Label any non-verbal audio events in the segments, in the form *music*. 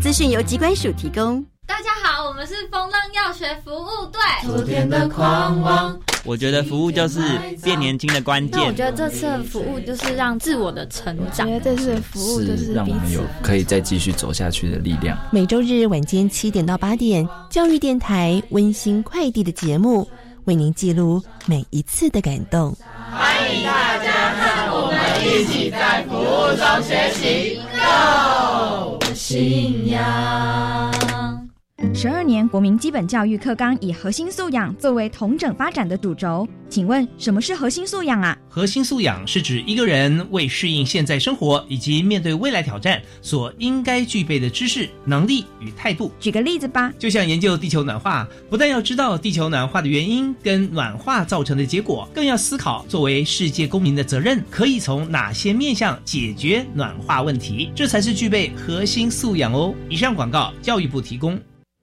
资讯由机关署提供。大家好，我们是风浪药学服务队。昨天的狂妄，我觉得服务就是变年轻的关键。那我觉得这次的服务就是让自我的成长。我觉得这次的服务就是让我们有可以再继续走下去的力量。每周日晚间七点到八点，教育电台温馨快递的节目，为您记录每一次的感动。欢迎大家和我们一起在服务中学习，Go！信仰。十二年国民基本教育课纲以核心素养作为同整发展的主轴，请问什么是核心素养啊？核心素养是指一个人为适应现在生活以及面对未来挑战所应该具备的知识、能力与态度。举个例子吧，就像研究地球暖化，不但要知道地球暖化的原因跟暖化造成的结果，更要思考作为世界公民的责任可以从哪些面向解决暖化问题，这才是具备核心素养哦。以上广告，教育部提供。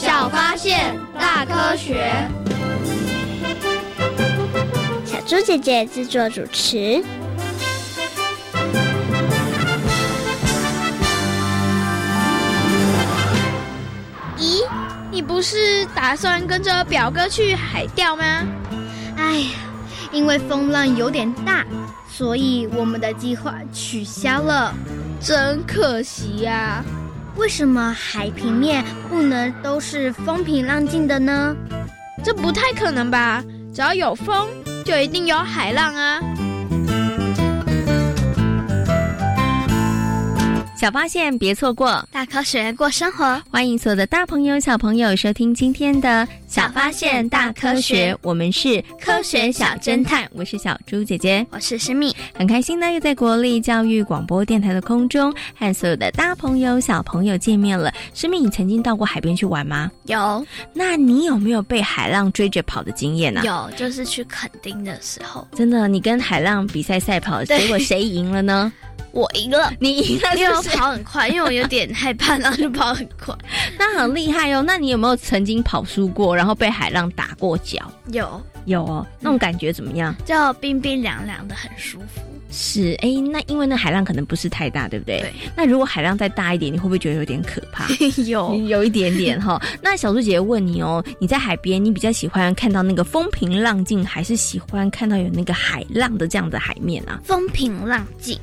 小发现，大科学。小猪姐姐制作主持。咦，你不是打算跟着表哥去海钓吗？哎呀，因为风浪有点大，所以我们的计划取消了，真可惜呀。为什么海平面不能都是风平浪静的呢？这不太可能吧？只要有风，就一定有海浪啊！小发现，别错过大科学过生活。欢迎所有的大朋友、小朋友收听今天的《小发现大科学》，我们是科学小侦探。我是小猪姐姐，我是诗蜜，很开心呢，又在国立教育广播电台的空中和所有的大朋友、小朋友见面了。诗蜜，你曾经到过海边去玩吗？有。那你有没有被海浪追着跑的经验呢？有，就是去垦丁的时候。真的，你跟海浪比赛赛跑，结果谁赢了呢？*laughs* 我赢了，你赢了，因为我跑很快，因为我有点害怕，然后就跑很快。*laughs* 那很厉害哦。那你有没有曾经跑输过，然后被海浪打过脚？有，有哦。那种感觉怎么样？就冰冰凉凉的，很舒服。是，哎，那因为那海浪可能不是太大，对不对？对。那如果海浪再大一点，你会不会觉得有点可怕？*laughs* 有，有一点点哈。*laughs* 那小猪姐姐问你哦，你在海边，你比较喜欢看到那个风平浪静，还是喜欢看到有那个海浪的这样的海面啊？风平浪静。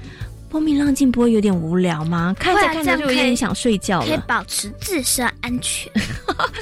风平浪静不会有点无聊吗？看着看着就有点想睡觉了。可以保持自身安全，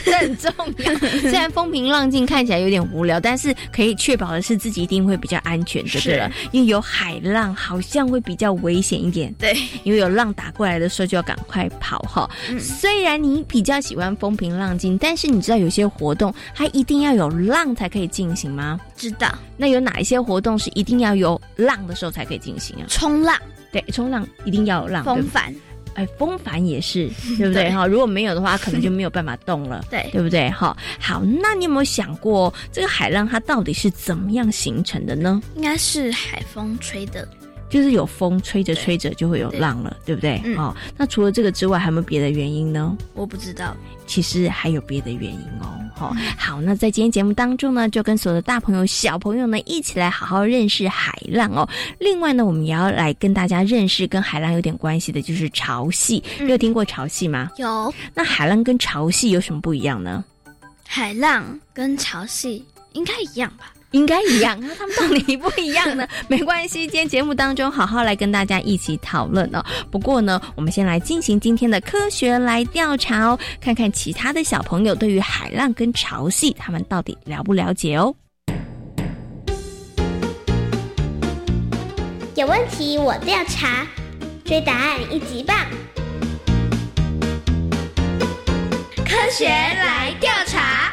这很重要。虽然风平浪静看起来有点无聊，但是可以确保的是自己一定会比较安全，就对了。因为有海浪，好像会比较危险一点。对，*laughs* 因为有浪打过来的时候就要赶快跑哈。虽然你比较喜欢风平浪静，但是你知道有些活动它一定要有浪才可以进行吗？知道。那有哪一些活动是一定要有浪的时候才可以进行啊？冲浪。对，冲浪一定要有浪。风帆，哎，风帆也是，*laughs* 对不对？哈，如果没有的话，可能就没有办法动了，对，对不对？哈，好，那你有没有想过，这个海浪它到底是怎么样形成的呢？应该是海风吹的。就是有风吹着吹着就会有浪了，对不对？嗯哦，那除了这个之外，还有没有别的原因呢？我不知道。其实还有别的原因哦。好、好，那在今天节目当中呢，就跟所有的大朋友、小朋友呢一起来好好认识海浪哦。另外呢，我们也要来跟大家认识跟海浪有点关系的，就是潮汐。你有听过潮汐吗？有。那海浪跟潮汐有什么不一样呢？海浪跟潮汐应该一样吧？应该一样，那他们到底不一样呢？*laughs* 没关系，今天节目当中好好来跟大家一起讨论哦。不过呢，我们先来进行今天的科学来调查哦，看看其他的小朋友对于海浪跟潮汐，他们到底了不了解哦。有问题我调查，追答案一级棒。科学来调查。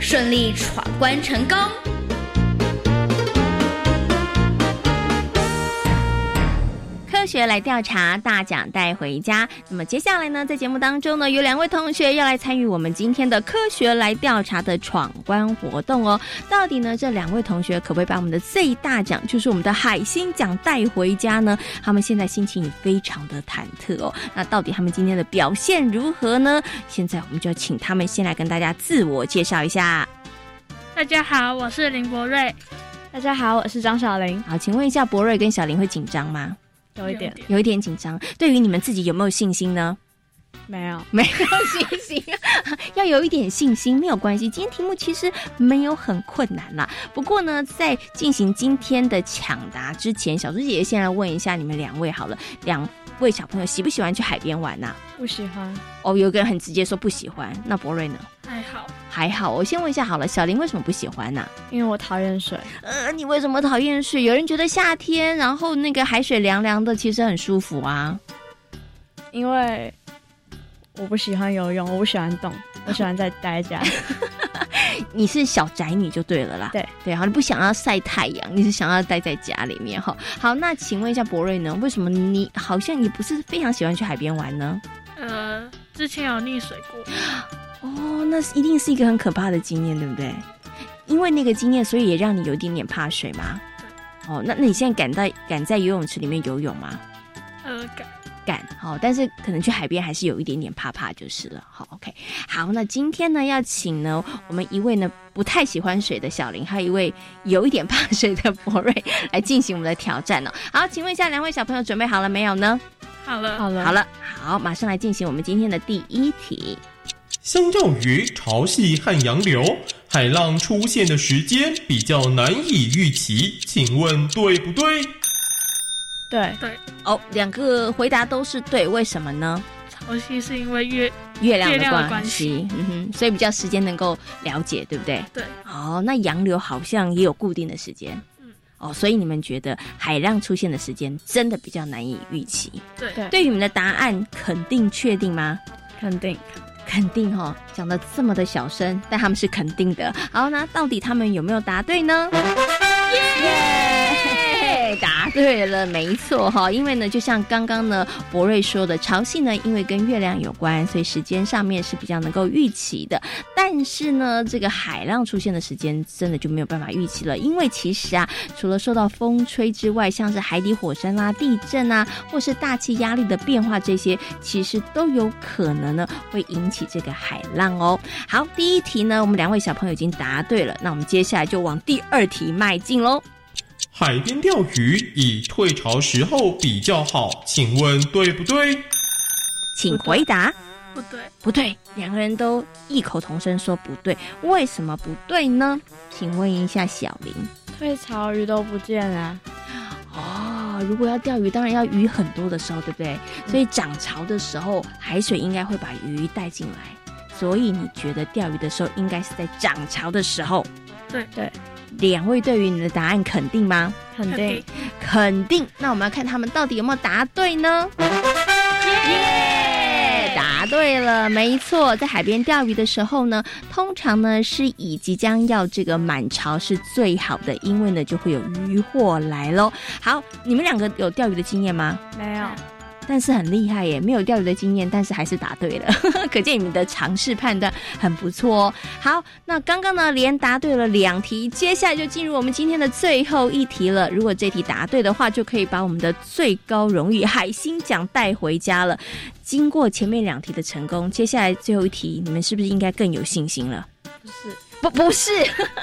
顺利闯关成功。学来调查，大奖带回家。那么接下来呢，在节目当中呢，有两位同学要来参与我们今天的科学来调查的闯关活动哦。到底呢，这两位同学可不可以把我们的最大奖，就是我们的海星奖带回家呢？他们现在心情也非常的忐忑哦。那到底他们今天的表现如何呢？现在我们就请他们先来跟大家自我介绍一下。大家好，我是林博瑞。大家好，我是张小玲。好，请问一下，博瑞跟小玲会紧张吗？有一点，有一点紧张。对于你们自己有没有信心呢？没有，没有信心，要有一点信心，没有关系。今天题目其实没有很困难啦。不过呢，在进行今天的抢答之前，小猪姐姐先来问一下你们两位好了，两位小朋友喜不喜欢去海边玩呐、不喜欢。哦，有个人很直接说不喜欢，那博瑞呢？还好，还好。我先问一下好了，小林为什么不喜欢呐、因为我讨厌水。呃，你为什么讨厌水？有人觉得夏天，然后那个海水凉凉的，其实很舒服啊。因为我不喜欢游泳，我不喜欢动，我喜欢在待在家。*laughs* *laughs* 你是小宅女就对了啦。对对，好，你不想要晒太阳，你是想要待在家里面哈。好，那请问一下博瑞呢？为什么你好像你不是非常喜欢去海边玩呢？呃，之前有溺水过。*gasps* 哦，那一定是一个很可怕的经验，对不对？因为那个经验，所以也让你有一点点怕水吗？哦，那那你现在敢在敢在游泳池里面游泳吗？呃，敢。敢好、但是可能去海边还是有一点点怕怕就是了。好，OK，好，那今天呢要请呢我们一位呢不太喜欢水的小林，还有一位有一点怕水的博瑞来进行我们的挑战哦。*laughs* 好，请问一下两位小朋友准备好了没有呢？好了，好了，好了，好，马上来进行我们今天的第一题。相较于潮汐和洋流，海浪出现的时间比较难以预期，请问对不对？对对哦，两个回答都是对，为什么呢？潮汐是因为月月亮月亮的关关系，嗯哼，所以比较时间能够了解，对不对？对。哦，那洋流好像也有固定的时间，嗯，哦，所以你们觉得海浪出现的时间真的比较难以预期？对对对于你们的答案肯定确定吗？肯定肯定哈、哦，讲的这么的小声，但他们是肯定的。好，那到底他们有没有答对呢？耶！答对了，没错哈。因为呢，就像刚刚呢博瑞说的，潮汐呢，因为跟月亮有关，所以时间上面是比较能够预期的。但是呢，这个海浪出现的时间真的就没有办法预期了，因为其实啊，除了受到风吹之外，像是海底火山啦、地震啊，或是大气压力的变化，这些其实都有可能呢会引起这个海浪哦。好，第一题呢，我们两位小朋友已经答对了，那我们接下来就往第二题迈进喽。海边钓鱼以退潮时候比较好，请问对不对？请回答。不对，不对，两个人都异口同声说不对，为什么不对呢？请问一下小林。退潮鱼都不见了。哦，如果要钓鱼，当然要鱼很多的时候，对不对？所以涨潮的时候，海水应该会把鱼带进来。所以你觉得钓鱼的时候应该是在涨潮的时候？对对，两位对于你的答案肯定吗？肯定，肯定。那我们要看他们到底有没有答对呢？耶！答对了，没错，在海边钓鱼的时候呢，通常呢是以即将要这个满潮是最好的，因为呢就会有渔获来喽。好，你们两个有钓鱼的经验吗？没有。但是很厉害耶，没有钓鱼的经验，但是还是答对了，*laughs* 可见你们的尝试判断很不错哦。好，那刚刚呢连答对了两题，接下来就进入我们今天的最后一题了。如果这题答对的话，就可以把我们的最高荣誉海星奖带回家了。经过前面两题的成功，接下来最后一题，你们是不是应该更有信心了？不是，不不是，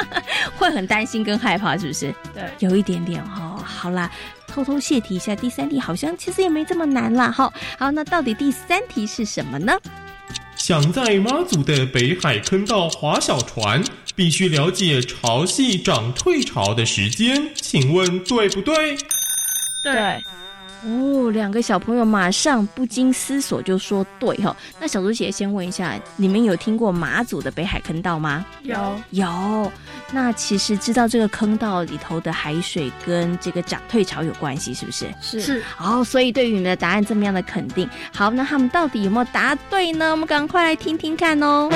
*laughs* 会很担心跟害怕，是不是？对，有一点点哦。好啦。偷偷泄题一下，第三题好像其实也没这么难啦。哈，好，那到底第三题是什么呢？想在妈祖的北海坑道划小船，必须了解潮汐涨退潮的时间，请问对不对？对。哦，两个小朋友马上不经思索就说对哈。那小猪姐先问一下，你们有听过马祖的北海坑道吗？有有。那其实知道这个坑道里头的海水跟这个涨退潮有关系，是不是？是是。哦，所以对于你们的答案这么样的肯定。好，那他们到底有没有答对呢？我们赶快来听听看哦。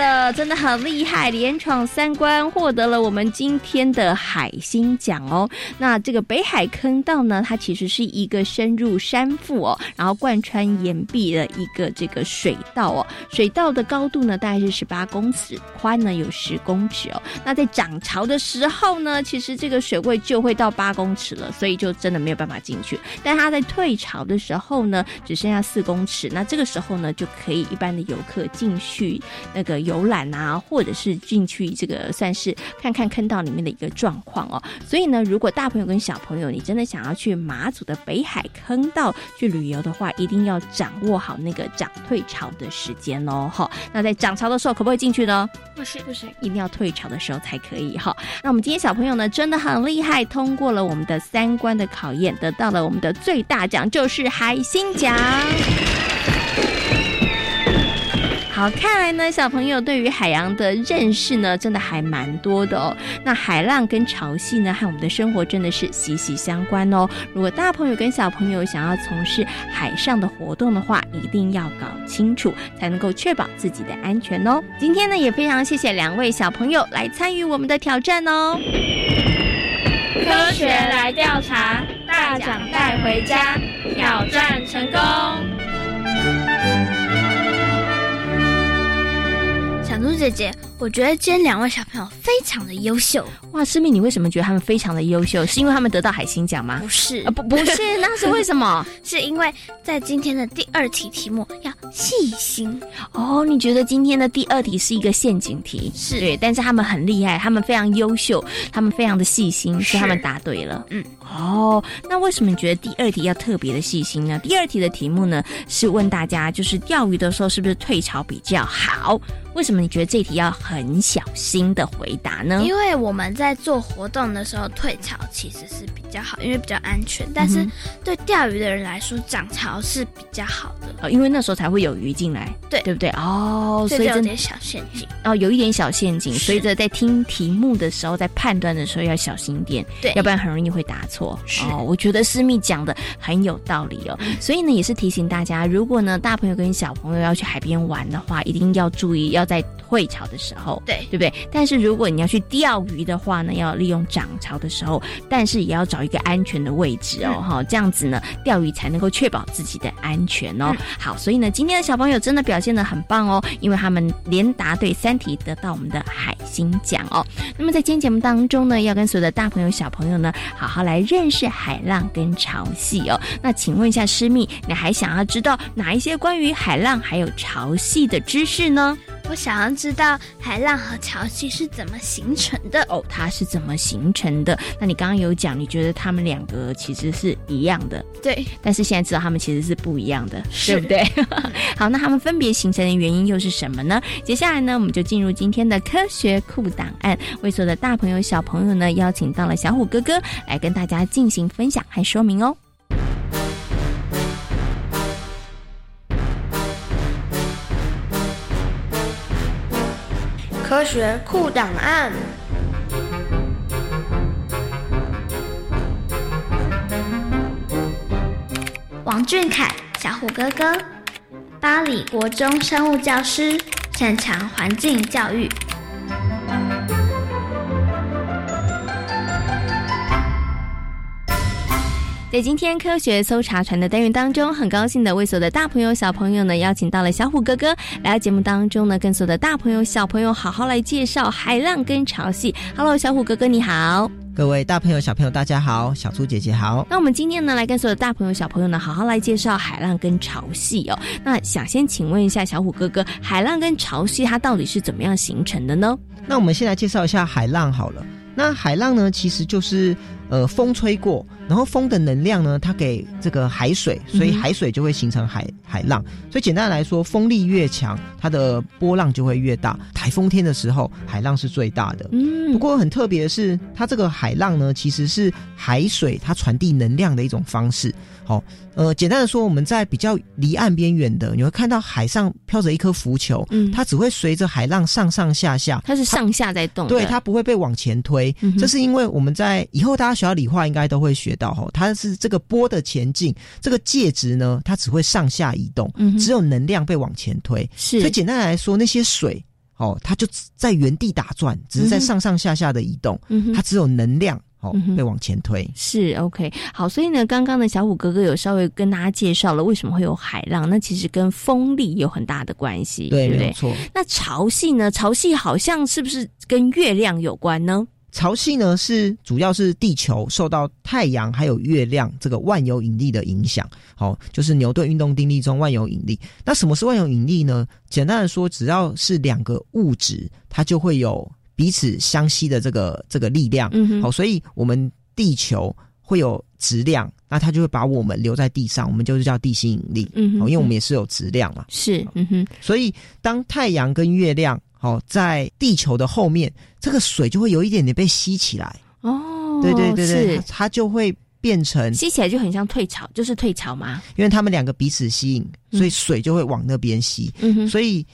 耶！哇，答对了，真的很厉害，连闯三关，获得了我们今天的海星奖哦。那这个北海坑道呢，它其实是一个深入山腹哦，然后贯穿岩壁的一个这个水道哦。水道的高度呢，大概是十八公尺，宽呢有十公尺哦。那在涨潮的时候呢，其实这个水位就会到八公尺了，所以就真的没有办法进去。但它在退潮的时候呢，只剩下四公尺，那这个时候呢，就可以一般的游客进去那个游览啊，或者是进去这个算是看看坑道里面的一个状况哦。所以呢，如果大朋友跟小朋友，你真的想要去马祖的北海坑道去旅游的话，一定要掌握好那个涨退潮的时间哦。哈，那在涨潮的时候可不可以进去呢？不行不行，一定要退潮的时候才可以。哈，那我们今天小朋友呢，真的很厉害，通过了我们的三关的考验，得到了我们的最大奖，就是海星奖。好，看来呢，小朋友对于海洋的认识呢，真的还蛮多的哦。那海浪跟潮汐呢，和我们的生活真的是息息相关哦。如果大朋友跟小朋友想要从事海上的活动的话，一定要搞清楚，才能够确保自己的安全哦。今天呢，也非常谢谢两位小朋友来参与我们的挑战哦。科学来调查，大奖带回家，挑战成功。小猪姐姐，我觉得今天两位小朋友非常的优秀。哇，师妹，你为什么觉得他们非常的优秀？是因为他们得到海星奖吗？不是，啊，不，不是，那是为什么？*laughs* 是因为在今天的第二题题目要细心哦。你觉得今天的第二题是一个陷阱题？是对，但是他们很厉害，他们非常优秀，他们非常的细心，所以他们答对了。嗯，哦，那为什么你觉得第二题要特别的细心呢？第二题的题目呢是问大家，就是钓鱼的时候是不是退潮比较好？为什么你觉得这题要很小心的回答呢？因为我们在做活动的时候退潮其实是比较好，因为比较安全。但是对钓鱼的人来说，涨潮是比较好的哦，因为那时候才会有鱼进来，对对不对？哦，所以有点小陷阱哦，有一点小陷阱。所以在听题目的时候，在判断的时候要小心一点，对，要不然很容易会答错。是哦，我觉得思密讲的很有道理哦。所以呢，也是提醒大家，如果呢大朋友跟小朋友要去海边玩的话，一定要注意要在退潮的时候，对对不对？但是如果你要去钓鱼的话呢，要利用涨潮的时候，但是也要找一个安全的位置哦，哈、这样子呢，钓鱼才能够确保自己的安全哦。好，所以呢，今天的小朋友真的表现的很棒哦，因为他们连答对三题，得到我们的海星奖哦。那么在今天节目当中呢，要跟所有的大朋友、小朋友呢，好好来认识海浪跟潮汐哦。那请问一下师密，你还想要知道哪一些关于海浪还有潮汐的知识呢？我想要知道海浪和潮汐是怎么形成的哦，它是怎么形成的？那你刚刚有讲，你觉得他们两个其实是一样的，对，但是现在知道他们其实是不一样的，对不对？*laughs* 好，那他们分别形成的原因又是什么呢？接下来呢，我们就进入今天的科学库档案，为所有的大朋友、小朋友呢，邀请到了小虎哥哥来跟大家进行分享和说明哦。科学库档案。王俊凯，小虎哥哥，巴黎国中生物教师，擅长环境教育。在今天科学搜查船的单元当中，很高兴的为所有的大朋友、小朋友呢，邀请到了小虎哥哥来到节目当中呢，跟所有的大朋友、小朋友好好来介绍海浪跟潮汐。Hello，小虎哥哥你好。各位大朋友、小朋友，大家好，小猪姐姐好。那我们今天呢，来跟所有的大朋友、小朋友呢，好好来介绍海浪跟潮汐哦。那想先请问一下小虎哥哥，海浪跟潮汐它到底是怎么样形成的呢？那我们先来介绍一下海浪好了。那海浪呢，其实就是呃风吹过，然后风的能量呢，它给这个海水，所以海水就会形成海海浪。所以简单来说，风力越强，它的波浪就会越大。台风天的时候，海浪是最大的。嗯，不过很特别的是，它这个海浪呢，其实是海水它传递能量的一种方式。好，呃，简单的说，我们在比较离岸边远的，你会看到海上飘着一颗浮球，嗯，它只会随着海浪上上下下，它是上下在动，对，它不会被往前推。这是因为我们在以后大家学到理化应该都会学到，哈，它是这个波的前进，这个介质呢，它只会上下移动，嗯，只有能量被往前推。是，所以简单来说，那些水，哦，它就在原地打转，只是在上上下下的移动，嗯，它只有能量。好，被往前推是 OK。好，所以呢，刚刚呢小虎哥哥有稍微跟大家介绍了为什么会有海浪，那其实跟风力有很大的关系，对不对？错。那潮汐呢？潮汐好像是不是跟月亮有关呢？潮汐呢是主要是地球受到太阳还有月亮这个万有引力的影响。好，就是牛顿运动定律中万有引力。那什么是万有引力呢？简单的说，只要是两个物质，它就会有。彼此相吸的这个这个力量，嗯，好，所以我们地球会有质量，那它就会把我们留在地上，我们就是叫地心引力，嗯，因为我们也是有质量嘛，是，嗯哼，所以当太阳跟月亮，好，在地球的后面，这个水就会有一点点被吸起来，哦，对对对对，它就会变成吸起来就很像退潮，就是退潮吗？因为他们两个彼此吸引，所以水就会往那边吸，嗯哼，所以，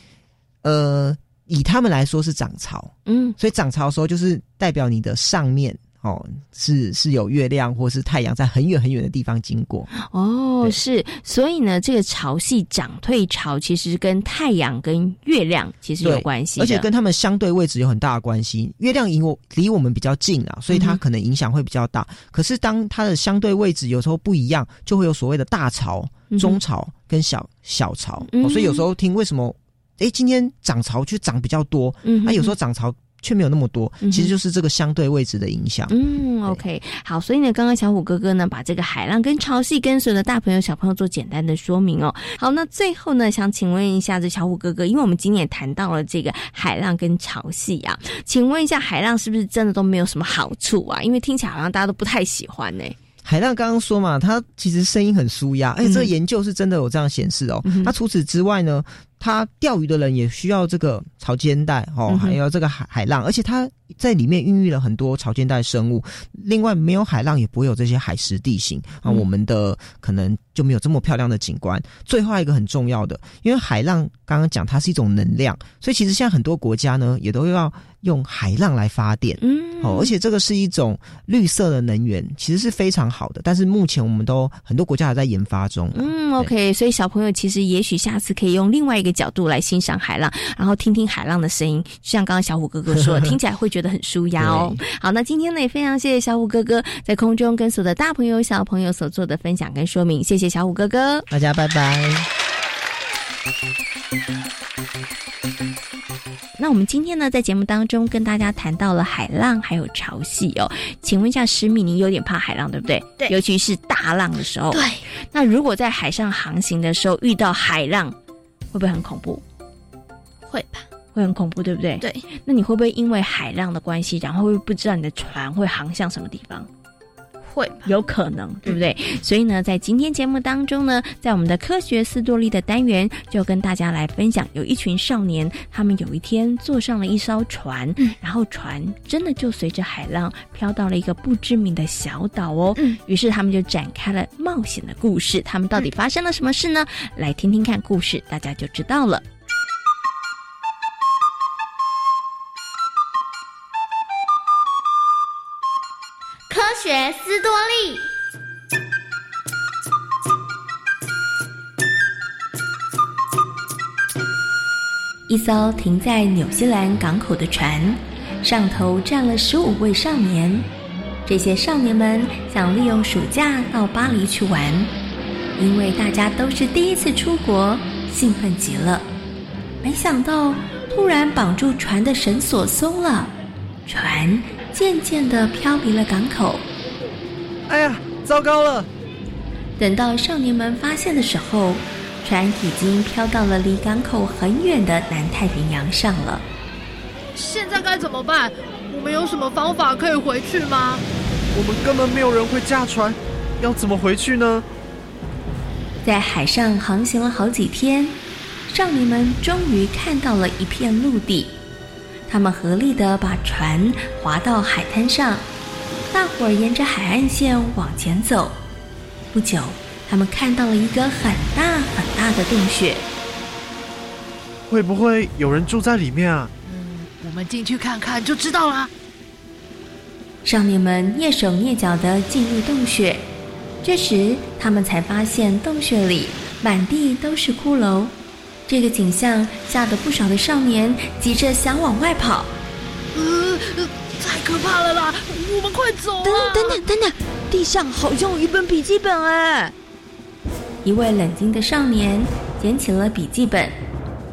呃。以他们来说是涨潮，嗯，所以涨潮的时候就是代表你的上面哦是是有月亮或是太阳在很远很远的地方经过哦，是，所以呢，这个潮汐涨退潮其实跟太阳跟月亮其实有关系，而且跟他们相对位置有很大的关系。月亮离我离我们比较近啊，所以它可能影响会比较大。可是当它的相对位置有时候不一样，就会有所谓的大潮、中潮跟小小潮。所以有时候听为什么？哎，今天涨潮却涨比较多，嗯，那有时候涨潮却没有那么多，其实就是这个相对位置的影响。嗯，OK，好，所以呢，刚刚小虎哥哥呢，把这个海浪跟潮汐跟随的大朋友小朋友做简单的说明哦。好，那最后呢，想请问一下这小虎哥哥，因为我们今天也谈到了这个海浪跟潮汐啊，请问一下，海浪是不是真的都没有什么好处啊？因为听起来好像大家都不太喜欢呢。海浪刚刚说嘛，它其实声音很舒压，而且这个研究是真的有这样显示哦。那除此之外呢？他钓鱼的人也需要这个潮间带哦，还有这个海海浪，而且它在里面孕育了很多潮间带生物。另外，没有海浪也不会有这些海蚀地形啊，我们的可能就没有这么漂亮的景观。最后一个很重要的，因为海浪刚刚讲它是一种能量，所以其实现在很多国家呢也都要用海浪来发电。嗯，哦，而且这个是一种绿色的能源，其实是非常好的。但是目前我们都很多国家还在研发中。嗯，OK，所以小朋友其实也许下次可以用另外一个。角度来欣赏海浪，然后听听海浪的声音，就像刚刚小虎哥哥说，听起来会觉得很舒压哦。好，那今天呢也非常谢谢小虎哥哥在空中跟所有的大朋友小朋友所做的分享跟说明，谢谢小虎哥哥，大家拜拜。那我们今天呢在节目当中跟大家谈到了海浪还有潮汐哦，请问一下石米，你有点怕海浪对不对？对，尤其是大浪的时候。对，那如果在海上航行的时候遇到海浪。会不会很恐怖？会吧，会很恐怖，对不对？对。那你会不会因为海浪的关系，然后会不知道你的船会航向什么地方？会，有可能，对不对？所以呢，在今天节目当中呢，在我们的科学斯多利的单元，就跟大家来分享，有一群少年，他们有一天坐上了一艘船，然后船真的就随着海浪飘到了一个不知名的小岛哦。嗯。于是他们就展开了冒险的故事。他们到底发生了什么事呢？来听听看故事，大家就知道了。学斯多利。一艘停在纽西兰港口的船，上头站了十五位少年。这些少年们想利用暑假到巴黎去玩，因为大家都是第一次出国，兴奋极了。没想到，突然绑住船的绳索松了，船渐渐地飘离了港口。哎呀，糟糕了！等到少年们发现的时候，船已经飘到了离港口很远的南太平洋上了。现在该怎么办？我们有什么方法可以回去吗？我们根本没有人会驾船，要怎么回去呢？在海上航行了好几天，少年们终于看到了一片陆地。他们合力的把船划到海滩上，大伙儿沿着海岸线往前走。不久，他们看到了一个很大很大的洞穴。会不会有人住在里面啊？嗯，我们进去看看就知道了。少年们蹑手蹑脚地进入洞穴，这时他们才发现洞穴里满地都是骷髅。这个景象吓得不少的少年急着想往外跑。呃，太可怕了啦！我们快走！等等等等等，地上好像有一本笔记本哎！一位冷静的少年捡起了笔记本，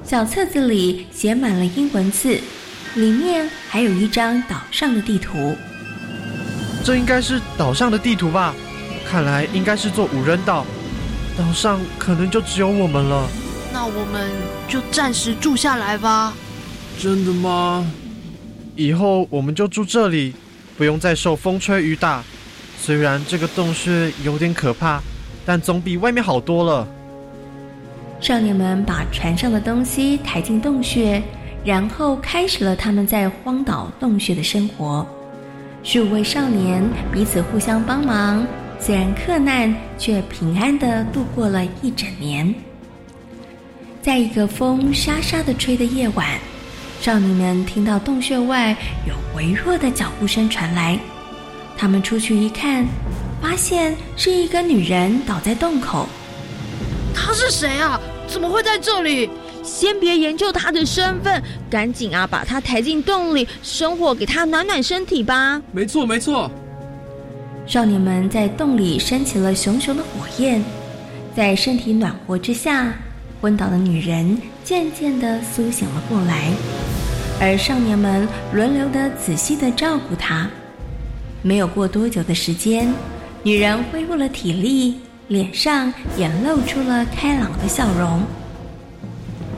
小册子里写满了英文字，里面还有一张岛上的地图。这应该是岛上的地图吧？看来应该是座无人岛，岛上可能就只有我们了。那我们就暂时住下来吧。真的吗？以后我们就住这里，不用再受风吹雨打。虽然这个洞穴有点可怕，但总比外面好多了。少年们把船上的东西抬进洞穴，然后开始了他们在荒岛洞穴的生活。十五位少年彼此互相帮忙，虽然克难，却平安的度过了一整年。在一个风沙沙的吹的夜晚，少女们听到洞穴外有微弱的脚步声传来。他们出去一看，发现是一个女人倒在洞口。她是谁啊？怎么会在这里？先别研究她的身份，赶紧啊，把她抬进洞里，生火给她暖暖身体吧。没错，没错。少女们在洞里升起了熊熊的火焰，在身体暖和之下，昏倒的女人渐渐的苏醒了过来，而少年们轮流的仔细的照顾她。没有过多久的时间，女人恢复了体力，脸上也露出了开朗的笑容。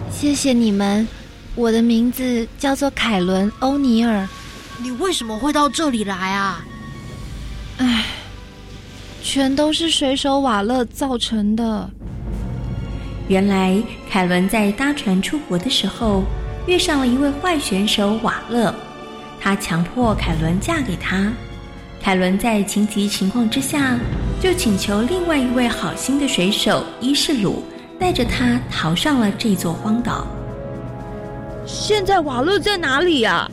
谢谢你们，我的名字叫做凯伦·欧尼尔。你为什么会到这里来啊？唉，全都是水手瓦勒造成的。原来凯伦在搭船出国的时候，遇上了一位坏选手瓦勒，他强迫凯伦嫁给他。凯伦在情急情况之下，就请求另外一位好心的水手伊士鲁。带着他逃上了这座荒岛。现在瓦勒在哪里呀？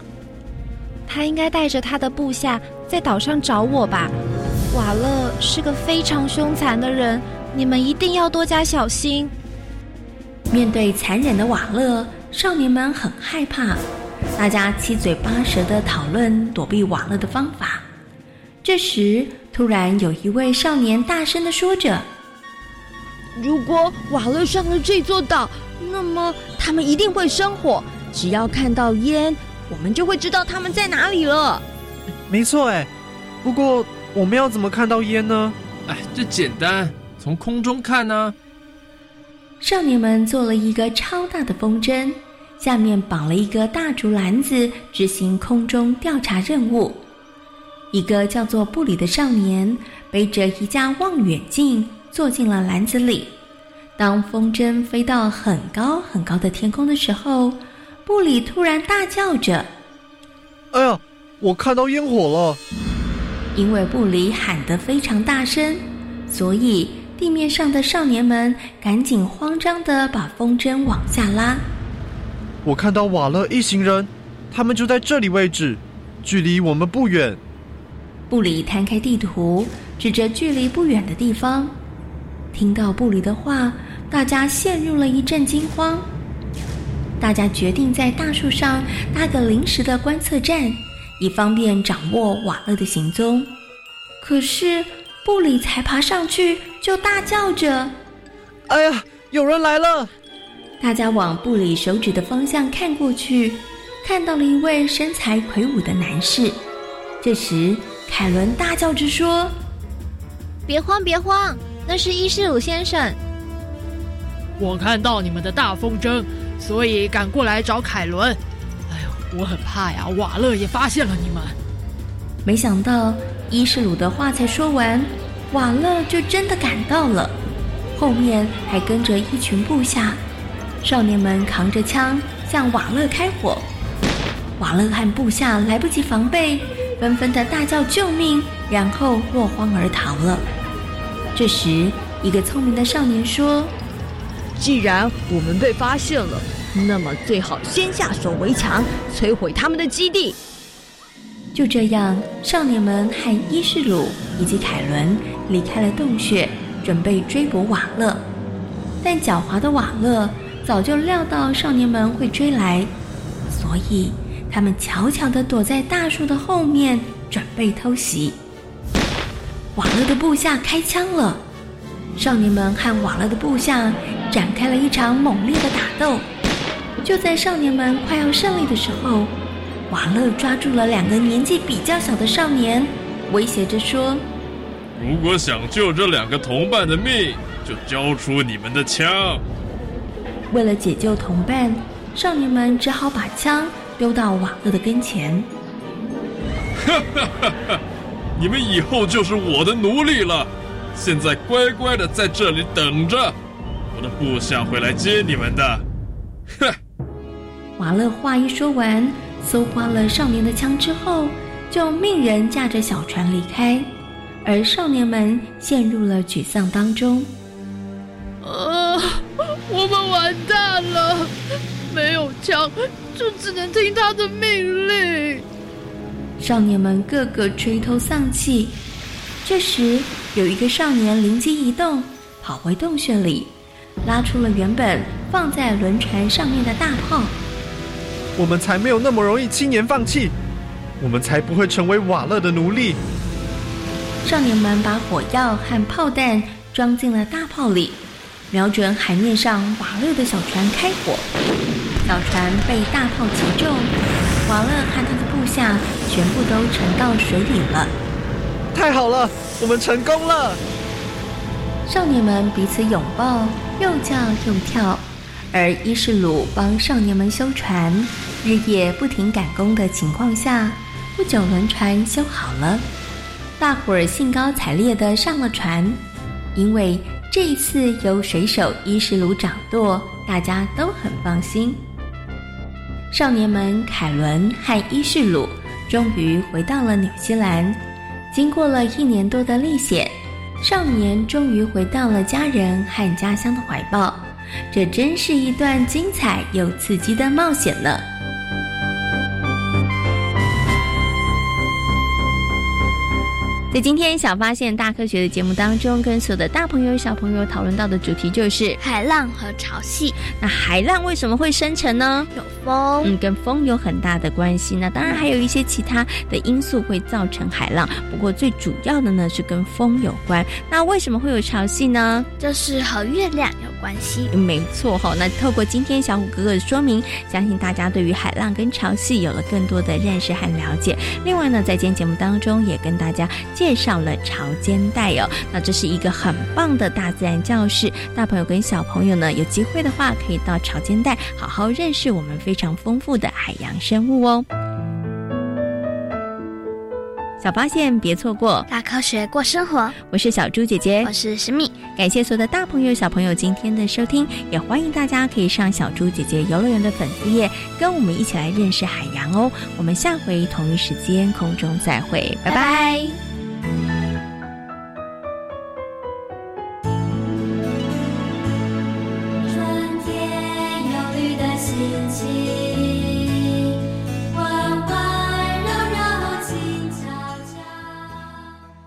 他应该带着他的部下在岛上找我吧。瓦勒是个非常凶残的人，你们一定要多加小心。面对残忍的瓦勒，少年们很害怕，大家七嘴八舌的讨论躲避瓦勒的方法。这时，突然有一位少年大声的说着。如果瓦勒上了这座岛，那么他们一定会生火。只要看到烟，我们就会知道他们在哪里了。没错，哎，不过我们要怎么看到烟呢？哎，这简单，从空中看呢。少年们做了一个超大的风筝，下面绑了一个大竹篮子，执行空中调查任务。一个叫做布里的少年背着一架望远镜。坐进了篮子里。当风筝飞到很高很高的天空的时候，布里突然大叫着：“哎呀，我看到烟火了！”因为布里喊得非常大声，所以地面上的少年们赶紧慌张的把风筝往下拉。我看到瓦勒一行人，他们就在这里位置，距离我们不远。布里摊开地图，指着距离不远的地方。听到布里的话，大家陷入了一阵惊慌。大家决定在大树上搭个临时的观测站，以方便掌握瓦勒的行踪。可是布里才爬上去，就大叫着：“哎呀，有人来了！”大家往布里手指的方向看过去，看到了一位身材魁梧的男士。这时，凯伦大叫着说：“别慌，别慌，那是伊士鲁先生。我看到你们的大风筝。”所以赶过来找凯伦。哎呦，我很怕呀！瓦勒也发现了你们。没想到伊士鲁的话才说完，瓦勒就真的赶到了，后面还跟着一群部下。少年们扛着枪向瓦勒开火，瓦勒和部下来不及防备，纷纷的大叫救命，然后落荒而逃了。这时，一个聪明的少年说。既然我们被发现了，那么最好先下手为强，摧毁他们的基地。就这样，少年们和伊士鲁以及凯伦离开了洞穴，准备追捕瓦勒。但狡猾的瓦勒早就料到少年们会追来，所以他们悄悄地躲在大树的后面，准备偷袭。瓦勒的部下开枪了，少年们和瓦勒的部下。展开了一场猛烈的打斗。就在少年们快要胜利的时候，瓦勒抓住了两个年纪比较小的少年，威胁着说：“如果想救这两个同伴的命，就交出你们的枪。”为了解救同伴，少年们只好把枪丢到瓦勒的跟前。哈哈哈哈！你们以后就是我的奴隶了，现在乖乖的在这里等着。我的部下会来接你们的，哼！瓦勒话一说完，搜刮了少年的枪之后，就命人驾着小船离开，而少年们陷入了沮丧当中。啊，我们完蛋了！没有枪，就只能听他的命令。少年们个个垂头丧气。这时，有一个少年灵机一动，跑回洞穴里。拉出了原本放在轮船上面的大炮，我们才没有那么容易轻言放弃，我们才不会成为瓦勒的奴隶。少年们把火药和炮弹装进了大炮里，瞄准海面上瓦勒的小船开火，小船被大炮击中，瓦勒和他的部下全部都沉到水里了。太好了，我们成功了！少年们彼此拥抱。又叫又跳，而伊士鲁帮少年们修船，日夜不停赶工的情况下，不久轮船修好了，大伙儿兴高采烈的上了船，因为这一次由水手伊士鲁掌舵，大家都很放心。少年们凯伦和伊士鲁终于回到了纽西兰，经过了一年多的历险。少年终于回到了家人和家乡的怀抱，这真是一段精彩又刺激的冒险呢。在今天小发现大科学的节目当中，跟所有的大朋友小朋友讨论到的主题就是海浪和潮汐。那海浪为什么会生成呢？有风，嗯，跟风有很大的关系。那当然还有一些其他的因素会造成海浪，不过最主要的呢是跟风有关。那为什么会有潮汐呢？就是和月亮有关系。没错哈。那透过今天小虎哥哥的说明，相信大家对于海浪跟潮汐有了更多的认识和了解。另外呢，在今天节目当中也跟大家。介绍了潮间带哦，那这是一个很棒的大自然教室。大朋友跟小朋友呢，有机会的话可以到潮间带好好认识我们非常丰富的海洋生物哦。小发现别错过，大科学过生活。我是小猪姐姐，我是石米。感谢所有的大朋友小朋友今天的收听，也欢迎大家可以上小猪姐姐游乐园的粉丝页，跟我们一起来认识海洋哦。我们下回同一时间空中再会，拜拜。